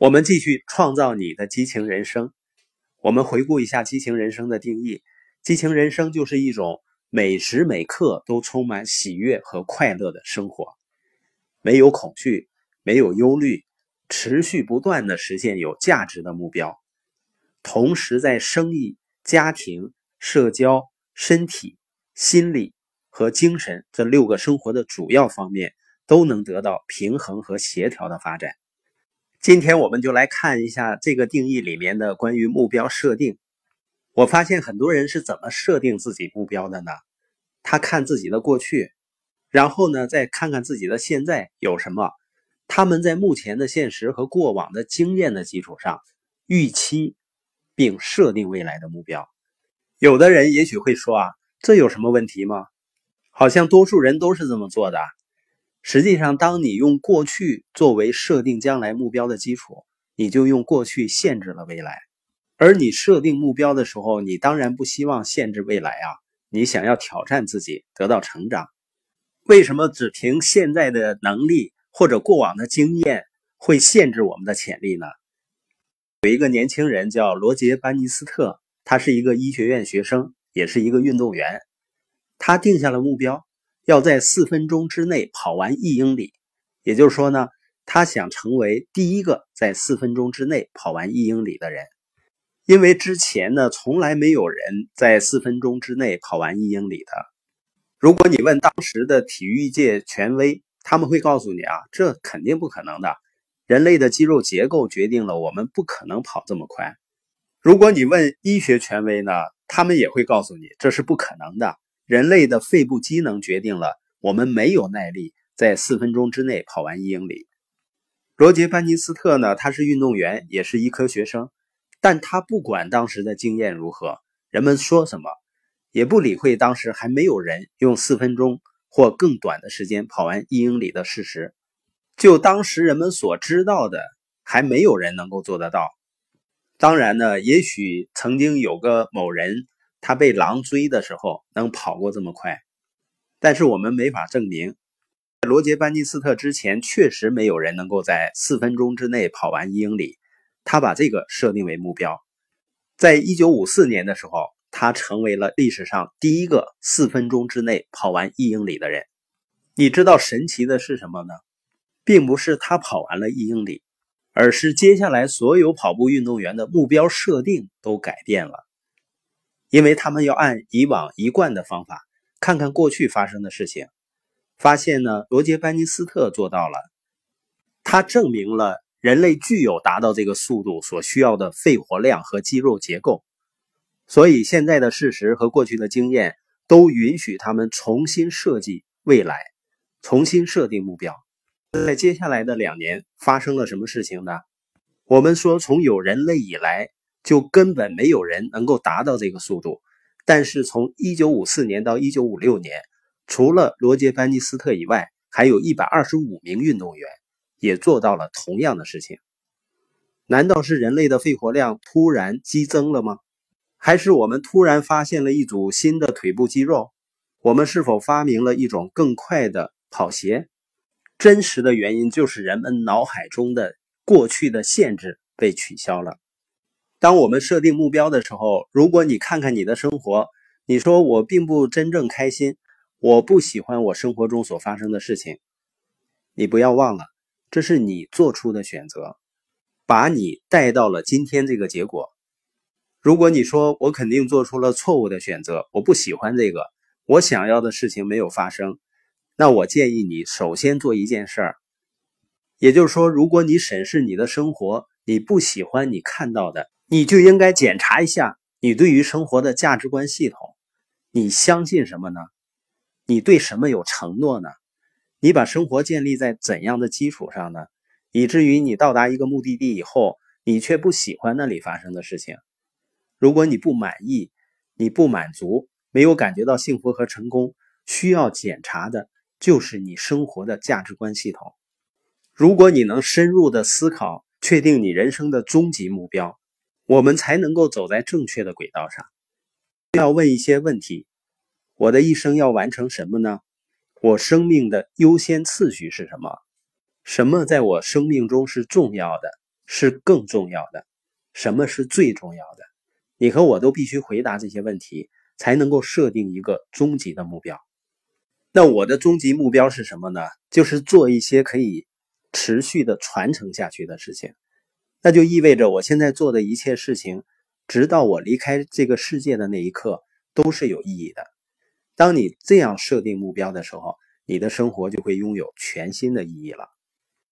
我们继续创造你的激情人生。我们回顾一下激情人生的定义：激情人生就是一种每时每刻都充满喜悦和快乐的生活，没有恐惧，没有忧虑，持续不断的实现有价值的目标，同时在生意、家庭、社交、身体、心理和精神这六个生活的主要方面都能得到平衡和协调的发展。今天我们就来看一下这个定义里面的关于目标设定。我发现很多人是怎么设定自己目标的呢？他看自己的过去，然后呢再看看自己的现在有什么，他们在目前的现实和过往的经验的基础上预期并设定未来的目标。有的人也许会说啊，这有什么问题吗？好像多数人都是这么做的。实际上，当你用过去作为设定将来目标的基础，你就用过去限制了未来。而你设定目标的时候，你当然不希望限制未来啊！你想要挑战自己，得到成长。为什么只凭现在的能力或者过往的经验会限制我们的潜力呢？有一个年轻人叫罗杰·班尼斯特，他是一个医学院学生，也是一个运动员。他定下了目标。要在四分钟之内跑完一英里，也就是说呢，他想成为第一个在四分钟之内跑完一英里的人。因为之前呢，从来没有人在四分钟之内跑完一英里的。如果你问当时的体育界权威，他们会告诉你啊，这肯定不可能的。人类的肌肉结构决定了我们不可能跑这么快。如果你问医学权威呢，他们也会告诉你这是不可能的。人类的肺部机能决定了我们没有耐力在四分钟之内跑完一英里。罗杰·班尼斯特呢？他是运动员，也是医科学生，但他不管当时的经验如何，人们说什么，也不理会当时还没有人用四分钟或更短的时间跑完一英里的事实。就当时人们所知道的，还没有人能够做得到。当然呢，也许曾经有个某人。他被狼追的时候能跑过这么快，但是我们没法证明。罗杰·班尼斯特之前确实没有人能够在四分钟之内跑完一英里，他把这个设定为目标。在一九五四年的时候，他成为了历史上第一个四分钟之内跑完一英里的人。你知道神奇的是什么呢？并不是他跑完了一英里，而是接下来所有跑步运动员的目标设定都改变了。因为他们要按以往一贯的方法，看看过去发生的事情，发现呢，罗杰·班尼斯特做到了，他证明了人类具有达到这个速度所需要的肺活量和肌肉结构，所以现在的事实和过去的经验都允许他们重新设计未来，重新设定目标。在接下来的两年发生了什么事情呢？我们说，从有人类以来。就根本没有人能够达到这个速度，但是从1954年到1956年，除了罗杰·班尼斯特以外，还有一百二十五名运动员也做到了同样的事情。难道是人类的肺活量突然激增了吗？还是我们突然发现了一组新的腿部肌肉？我们是否发明了一种更快的跑鞋？真实的原因就是人们脑海中的过去的限制被取消了。当我们设定目标的时候，如果你看看你的生活，你说我并不真正开心，我不喜欢我生活中所发生的事情，你不要忘了，这是你做出的选择，把你带到了今天这个结果。如果你说我肯定做出了错误的选择，我不喜欢这个，我想要的事情没有发生，那我建议你首先做一件事儿，也就是说，如果你审视你的生活，你不喜欢你看到的。你就应该检查一下你对于生活的价值观系统，你相信什么呢？你对什么有承诺呢？你把生活建立在怎样的基础上呢？以至于你到达一个目的地以后，你却不喜欢那里发生的事情。如果你不满意，你不满足，没有感觉到幸福和成功，需要检查的就是你生活的价值观系统。如果你能深入的思考，确定你人生的终极目标。我们才能够走在正确的轨道上。要问一些问题：我的一生要完成什么呢？我生命的优先次序是什么？什么在我生命中是重要的？是更重要的？什么是最重要的？你和我都必须回答这些问题，才能够设定一个终极的目标。那我的终极目标是什么呢？就是做一些可以持续的传承下去的事情。那就意味着我现在做的一切事情，直到我离开这个世界的那一刻，都是有意义的。当你这样设定目标的时候，你的生活就会拥有全新的意义了。